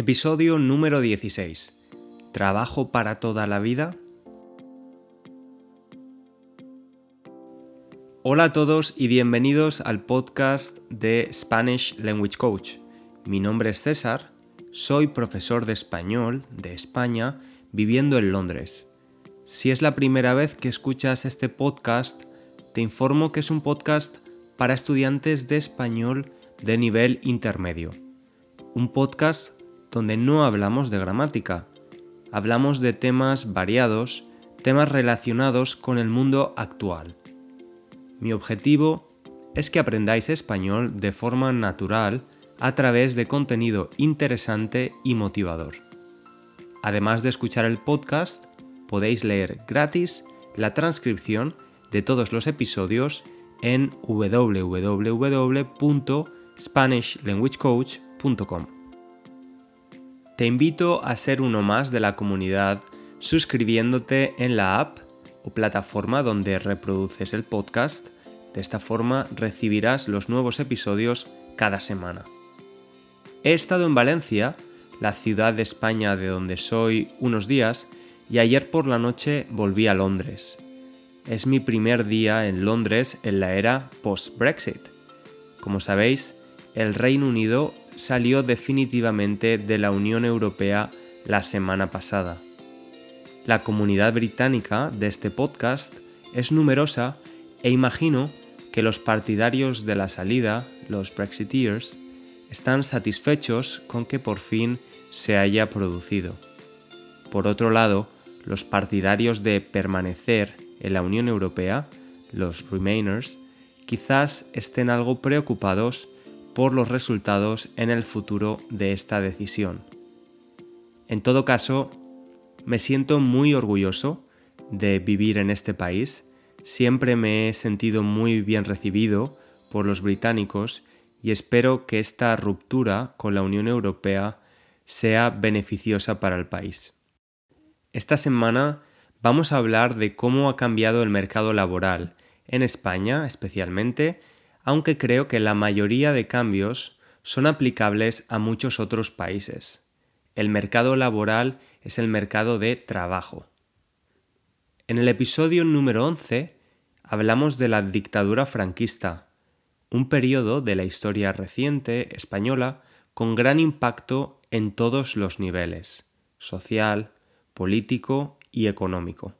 Episodio número 16. ¿Trabajo para toda la vida? Hola a todos y bienvenidos al podcast de Spanish Language Coach. Mi nombre es César, soy profesor de español de España viviendo en Londres. Si es la primera vez que escuchas este podcast, te informo que es un podcast para estudiantes de español de nivel intermedio. Un podcast donde no hablamos de gramática, hablamos de temas variados, temas relacionados con el mundo actual. Mi objetivo es que aprendáis español de forma natural a través de contenido interesante y motivador. Además de escuchar el podcast, podéis leer gratis la transcripción de todos los episodios en www.spanishlanguagecoach.com. Te invito a ser uno más de la comunidad suscribiéndote en la app o plataforma donde reproduces el podcast. De esta forma recibirás los nuevos episodios cada semana. He estado en Valencia, la ciudad de España de donde soy, unos días y ayer por la noche volví a Londres. Es mi primer día en Londres en la era post-Brexit. Como sabéis, el Reino Unido salió definitivamente de la Unión Europea la semana pasada. La comunidad británica de este podcast es numerosa e imagino que los partidarios de la salida, los Brexiteers, están satisfechos con que por fin se haya producido. Por otro lado, los partidarios de permanecer en la Unión Europea, los Remainers, quizás estén algo preocupados por los resultados en el futuro de esta decisión. En todo caso, me siento muy orgulloso de vivir en este país, siempre me he sentido muy bien recibido por los británicos y espero que esta ruptura con la Unión Europea sea beneficiosa para el país. Esta semana vamos a hablar de cómo ha cambiado el mercado laboral, en España especialmente, aunque creo que la mayoría de cambios son aplicables a muchos otros países. El mercado laboral es el mercado de trabajo. En el episodio número 11 hablamos de la dictadura franquista, un periodo de la historia reciente española con gran impacto en todos los niveles, social, político y económico.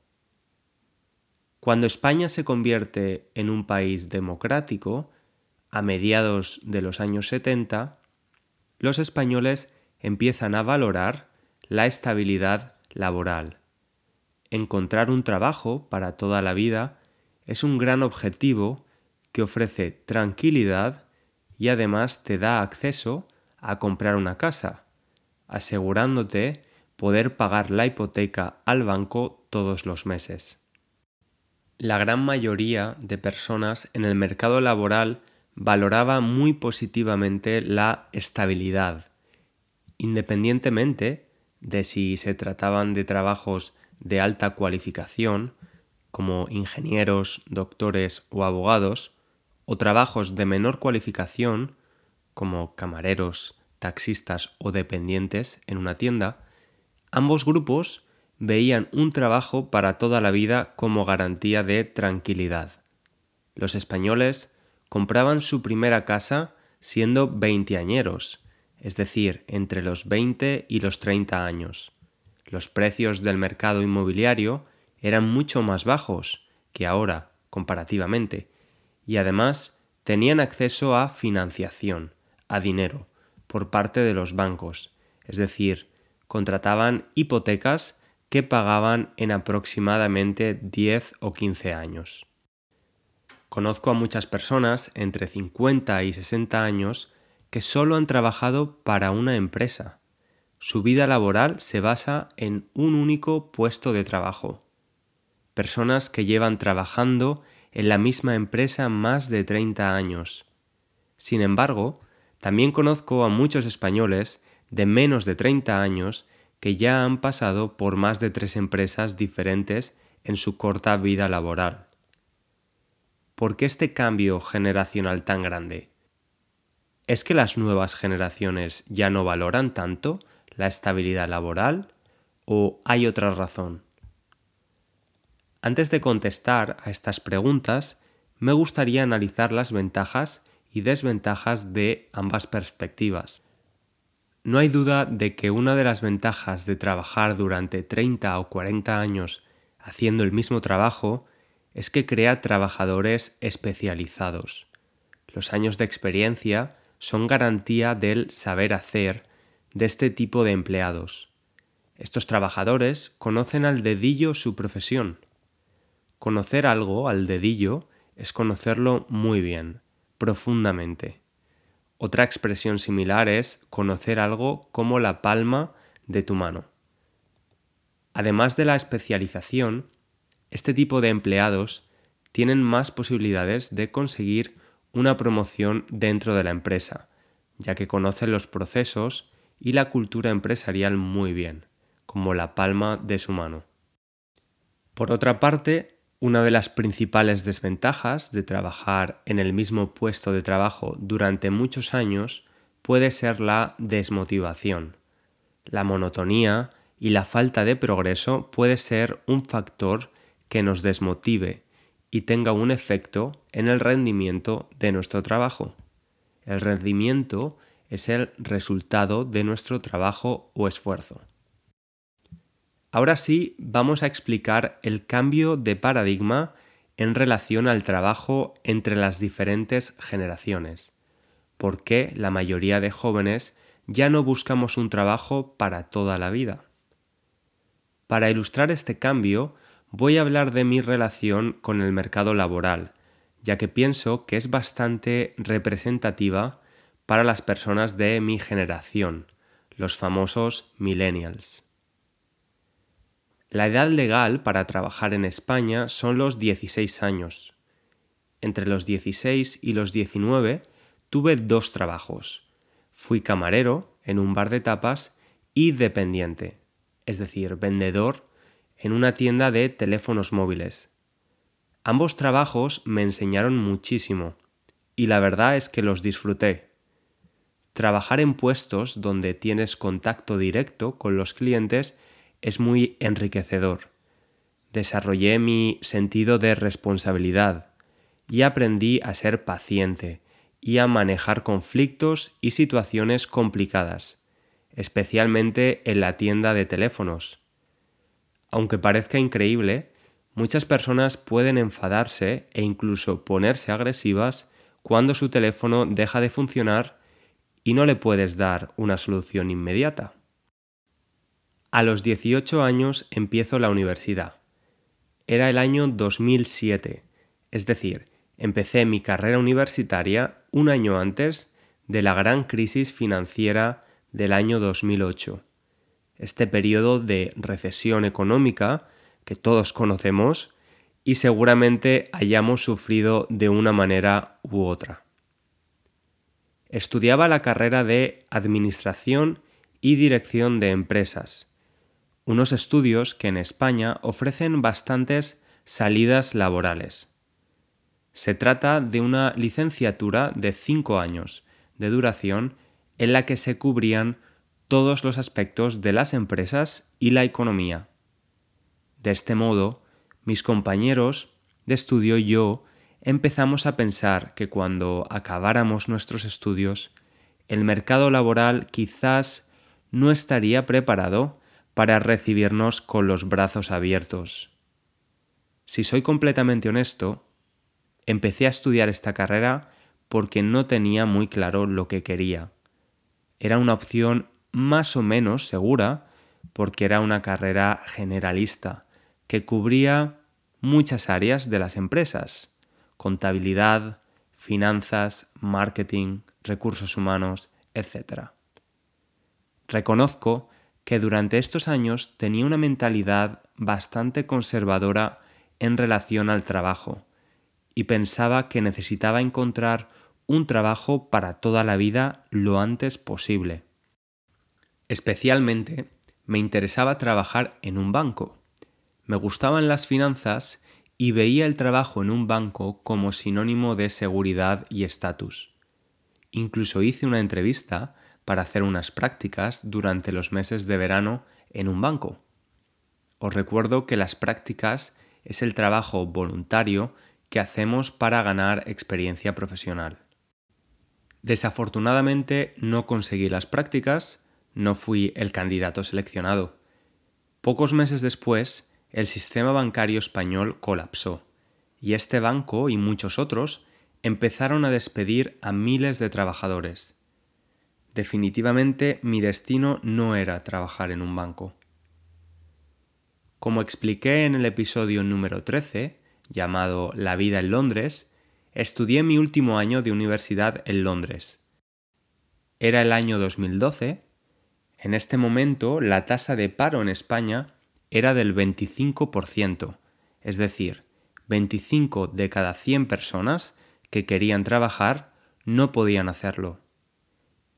Cuando España se convierte en un país democrático, a mediados de los años 70, los españoles empiezan a valorar la estabilidad laboral. Encontrar un trabajo para toda la vida es un gran objetivo que ofrece tranquilidad y además te da acceso a comprar una casa, asegurándote poder pagar la hipoteca al banco todos los meses. La gran mayoría de personas en el mercado laboral valoraba muy positivamente la estabilidad, independientemente de si se trataban de trabajos de alta cualificación, como ingenieros, doctores o abogados, o trabajos de menor cualificación, como camareros, taxistas o dependientes en una tienda, ambos grupos veían un trabajo para toda la vida como garantía de tranquilidad. Los españoles compraban su primera casa siendo veinteañeros, es decir, entre los 20 y los 30 años. Los precios del mercado inmobiliario eran mucho más bajos que ahora, comparativamente, y además tenían acceso a financiación, a dinero, por parte de los bancos, es decir, contrataban hipotecas que pagaban en aproximadamente 10 o 15 años. Conozco a muchas personas entre 50 y 60 años que solo han trabajado para una empresa. Su vida laboral se basa en un único puesto de trabajo. Personas que llevan trabajando en la misma empresa más de 30 años. Sin embargo, también conozco a muchos españoles de menos de 30 años que ya han pasado por más de tres empresas diferentes en su corta vida laboral. ¿Por qué este cambio generacional tan grande? ¿Es que las nuevas generaciones ya no valoran tanto la estabilidad laboral o hay otra razón? Antes de contestar a estas preguntas, me gustaría analizar las ventajas y desventajas de ambas perspectivas. No hay duda de que una de las ventajas de trabajar durante 30 o 40 años haciendo el mismo trabajo es que crea trabajadores especializados. Los años de experiencia son garantía del saber hacer de este tipo de empleados. Estos trabajadores conocen al dedillo su profesión. Conocer algo al dedillo es conocerlo muy bien, profundamente. Otra expresión similar es conocer algo como la palma de tu mano. Además de la especialización, este tipo de empleados tienen más posibilidades de conseguir una promoción dentro de la empresa, ya que conocen los procesos y la cultura empresarial muy bien, como la palma de su mano. Por otra parte, una de las principales desventajas de trabajar en el mismo puesto de trabajo durante muchos años puede ser la desmotivación. La monotonía y la falta de progreso puede ser un factor que nos desmotive y tenga un efecto en el rendimiento de nuestro trabajo. El rendimiento es el resultado de nuestro trabajo o esfuerzo. Ahora sí, vamos a explicar el cambio de paradigma en relación al trabajo entre las diferentes generaciones. ¿Por qué la mayoría de jóvenes ya no buscamos un trabajo para toda la vida? Para ilustrar este cambio, voy a hablar de mi relación con el mercado laboral, ya que pienso que es bastante representativa para las personas de mi generación, los famosos millennials. La edad legal para trabajar en España son los 16 años. Entre los 16 y los 19 tuve dos trabajos. Fui camarero en un bar de tapas y dependiente, es decir, vendedor en una tienda de teléfonos móviles. Ambos trabajos me enseñaron muchísimo y la verdad es que los disfruté. Trabajar en puestos donde tienes contacto directo con los clientes es muy enriquecedor. Desarrollé mi sentido de responsabilidad y aprendí a ser paciente y a manejar conflictos y situaciones complicadas, especialmente en la tienda de teléfonos. Aunque parezca increíble, muchas personas pueden enfadarse e incluso ponerse agresivas cuando su teléfono deja de funcionar y no le puedes dar una solución inmediata. A los 18 años empiezo la universidad. Era el año 2007, es decir, empecé mi carrera universitaria un año antes de la gran crisis financiera del año 2008. Este periodo de recesión económica que todos conocemos y seguramente hayamos sufrido de una manera u otra. Estudiaba la carrera de Administración y Dirección de Empresas unos estudios que en España ofrecen bastantes salidas laborales. Se trata de una licenciatura de cinco años de duración en la que se cubrían todos los aspectos de las empresas y la economía. De este modo, mis compañeros de estudio y yo empezamos a pensar que cuando acabáramos nuestros estudios, el mercado laboral quizás no estaría preparado para recibirnos con los brazos abiertos. Si soy completamente honesto, empecé a estudiar esta carrera porque no tenía muy claro lo que quería. Era una opción más o menos segura porque era una carrera generalista que cubría muchas áreas de las empresas, contabilidad, finanzas, marketing, recursos humanos, etc. Reconozco que durante estos años tenía una mentalidad bastante conservadora en relación al trabajo y pensaba que necesitaba encontrar un trabajo para toda la vida lo antes posible. Especialmente me interesaba trabajar en un banco. Me gustaban las finanzas y veía el trabajo en un banco como sinónimo de seguridad y estatus. Incluso hice una entrevista para hacer unas prácticas durante los meses de verano en un banco. Os recuerdo que las prácticas es el trabajo voluntario que hacemos para ganar experiencia profesional. Desafortunadamente no conseguí las prácticas, no fui el candidato seleccionado. Pocos meses después, el sistema bancario español colapsó y este banco y muchos otros empezaron a despedir a miles de trabajadores. Definitivamente mi destino no era trabajar en un banco. Como expliqué en el episodio número 13, llamado La vida en Londres, estudié mi último año de universidad en Londres. Era el año 2012. En este momento la tasa de paro en España era del 25%, es decir, 25 de cada 100 personas que querían trabajar no podían hacerlo.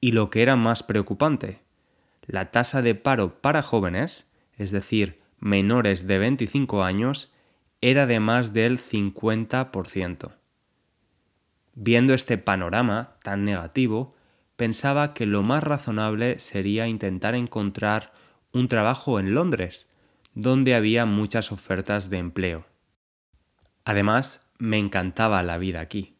Y lo que era más preocupante, la tasa de paro para jóvenes, es decir, menores de 25 años era de más del 50%. Viendo este panorama tan negativo, pensaba que lo más razonable sería intentar encontrar un trabajo en Londres, donde había muchas ofertas de empleo. Además, me encantaba la vida aquí.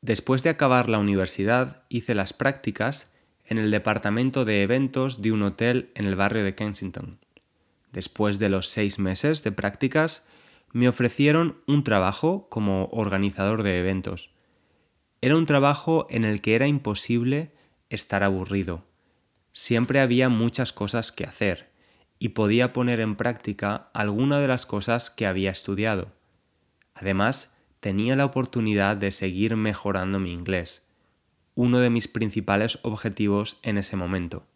Después de acabar la universidad, hice las prácticas en el departamento de eventos de un hotel en el barrio de Kensington. Después de los seis meses de prácticas, me ofrecieron un trabajo como organizador de eventos. Era un trabajo en el que era imposible estar aburrido. Siempre había muchas cosas que hacer y podía poner en práctica alguna de las cosas que había estudiado. Además, tenía la oportunidad de seguir mejorando mi inglés, uno de mis principales objetivos en ese momento.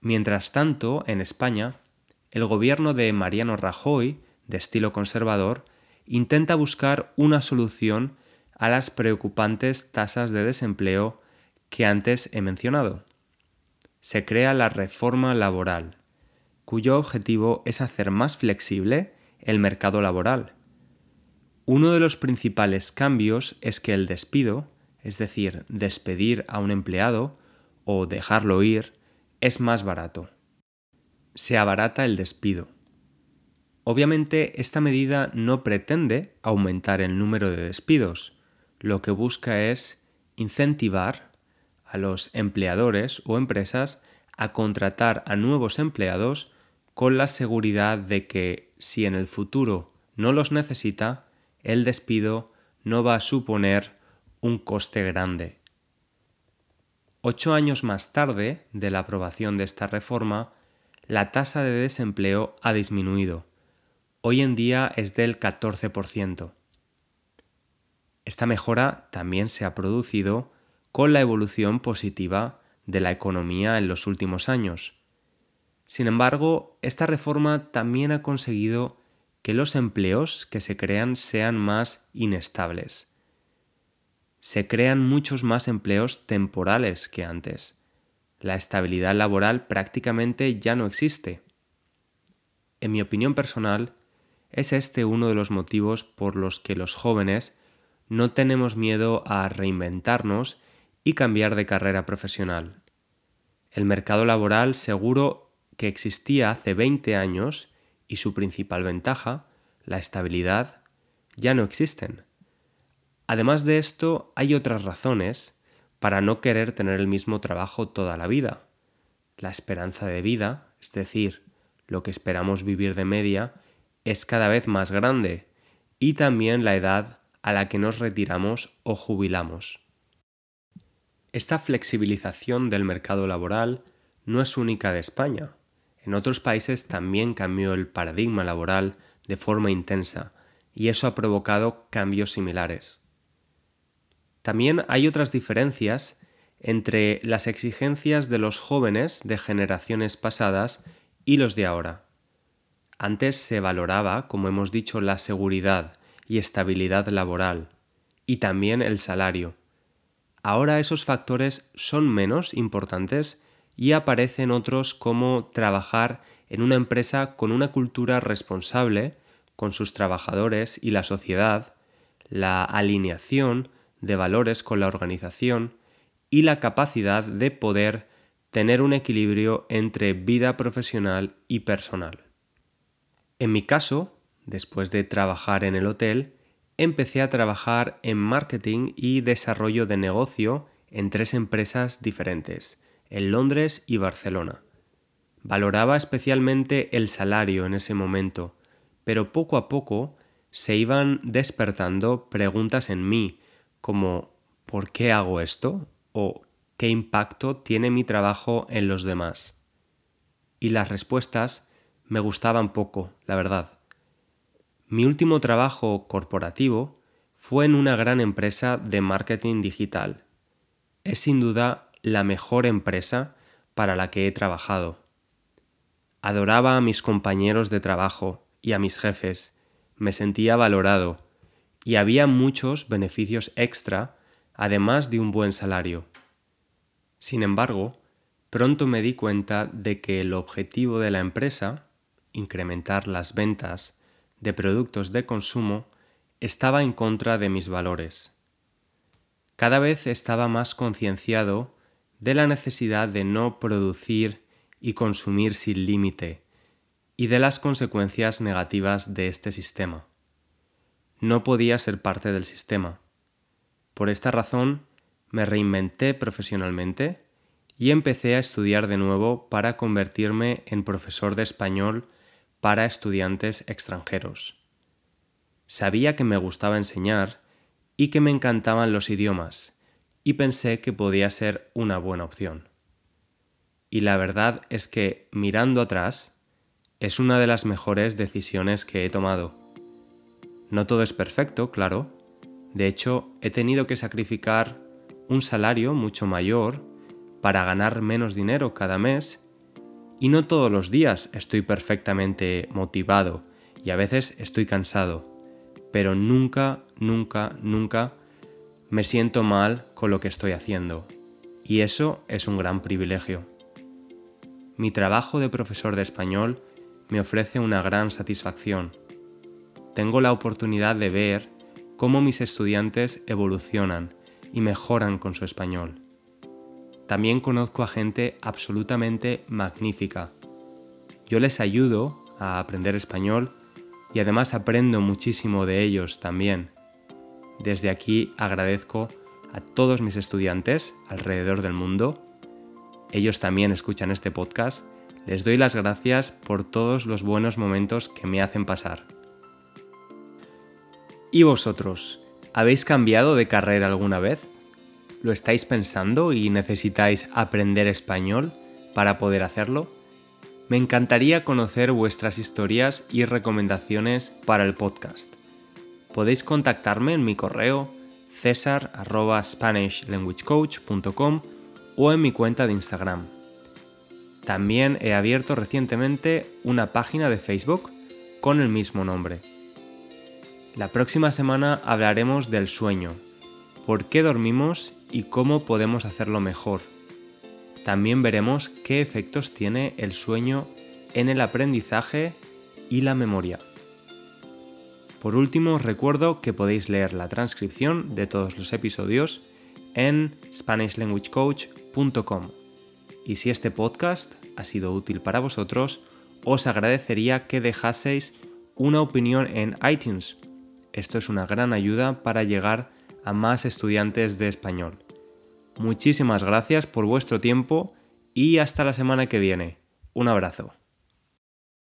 Mientras tanto, en España, el gobierno de Mariano Rajoy, de estilo conservador, intenta buscar una solución a las preocupantes tasas de desempleo que antes he mencionado. Se crea la reforma laboral, cuyo objetivo es hacer más flexible el mercado laboral. Uno de los principales cambios es que el despido, es decir, despedir a un empleado o dejarlo ir, es más barato. Se abarata el despido. Obviamente esta medida no pretende aumentar el número de despidos, lo que busca es incentivar a los empleadores o empresas a contratar a nuevos empleados con la seguridad de que si en el futuro no los necesita, el despido no va a suponer un coste grande. Ocho años más tarde de la aprobación de esta reforma, la tasa de desempleo ha disminuido. Hoy en día es del 14%. Esta mejora también se ha producido con la evolución positiva de la economía en los últimos años. Sin embargo, esta reforma también ha conseguido que los empleos que se crean sean más inestables se crean muchos más empleos temporales que antes. La estabilidad laboral prácticamente ya no existe. En mi opinión personal, es este uno de los motivos por los que los jóvenes no tenemos miedo a reinventarnos y cambiar de carrera profesional. El mercado laboral seguro que existía hace 20 años y su principal ventaja, la estabilidad, ya no existen. Además de esto, hay otras razones para no querer tener el mismo trabajo toda la vida. La esperanza de vida, es decir, lo que esperamos vivir de media, es cada vez más grande y también la edad a la que nos retiramos o jubilamos. Esta flexibilización del mercado laboral no es única de España. En otros países también cambió el paradigma laboral de forma intensa y eso ha provocado cambios similares. También hay otras diferencias entre las exigencias de los jóvenes de generaciones pasadas y los de ahora. Antes se valoraba, como hemos dicho, la seguridad y estabilidad laboral, y también el salario. Ahora esos factores son menos importantes y aparecen otros como trabajar en una empresa con una cultura responsable con sus trabajadores y la sociedad, la alineación de valores con la organización y la capacidad de poder tener un equilibrio entre vida profesional y personal. En mi caso, después de trabajar en el hotel, empecé a trabajar en marketing y desarrollo de negocio en tres empresas diferentes, en Londres y Barcelona. Valoraba especialmente el salario en ese momento, pero poco a poco se iban despertando preguntas en mí, como ¿por qué hago esto? o ¿qué impacto tiene mi trabajo en los demás? Y las respuestas me gustaban poco, la verdad. Mi último trabajo corporativo fue en una gran empresa de marketing digital. Es sin duda la mejor empresa para la que he trabajado. Adoraba a mis compañeros de trabajo y a mis jefes, me sentía valorado y había muchos beneficios extra además de un buen salario. Sin embargo, pronto me di cuenta de que el objetivo de la empresa, incrementar las ventas de productos de consumo, estaba en contra de mis valores. Cada vez estaba más concienciado de la necesidad de no producir y consumir sin límite y de las consecuencias negativas de este sistema. No podía ser parte del sistema. Por esta razón, me reinventé profesionalmente y empecé a estudiar de nuevo para convertirme en profesor de español para estudiantes extranjeros. Sabía que me gustaba enseñar y que me encantaban los idiomas, y pensé que podía ser una buena opción. Y la verdad es que, mirando atrás, es una de las mejores decisiones que he tomado. No todo es perfecto, claro. De hecho, he tenido que sacrificar un salario mucho mayor para ganar menos dinero cada mes y no todos los días estoy perfectamente motivado y a veces estoy cansado, pero nunca, nunca, nunca me siento mal con lo que estoy haciendo y eso es un gran privilegio. Mi trabajo de profesor de español me ofrece una gran satisfacción. Tengo la oportunidad de ver cómo mis estudiantes evolucionan y mejoran con su español. También conozco a gente absolutamente magnífica. Yo les ayudo a aprender español y además aprendo muchísimo de ellos también. Desde aquí agradezco a todos mis estudiantes alrededor del mundo. Ellos también escuchan este podcast les doy las gracias por todos los buenos momentos que me hacen pasar. ¿Y vosotros? ¿Habéis cambiado de carrera alguna vez? ¿Lo estáis pensando y necesitáis aprender español para poder hacerlo? Me encantaría conocer vuestras historias y recomendaciones para el podcast. Podéis contactarme en mi correo cesar.spanishlanguagecoach.com o en mi cuenta de Instagram también he abierto recientemente una página de Facebook con el mismo nombre. La próxima semana hablaremos del sueño, por qué dormimos y cómo podemos hacerlo mejor. También veremos qué efectos tiene el sueño en el aprendizaje y la memoria. Por último, os recuerdo que podéis leer la transcripción de todos los episodios en SpanishLanguageCoach.com. Y si este podcast ha sido útil para vosotros, os agradecería que dejaseis una opinión en iTunes. Esto es una gran ayuda para llegar a más estudiantes de español. Muchísimas gracias por vuestro tiempo y hasta la semana que viene. Un abrazo.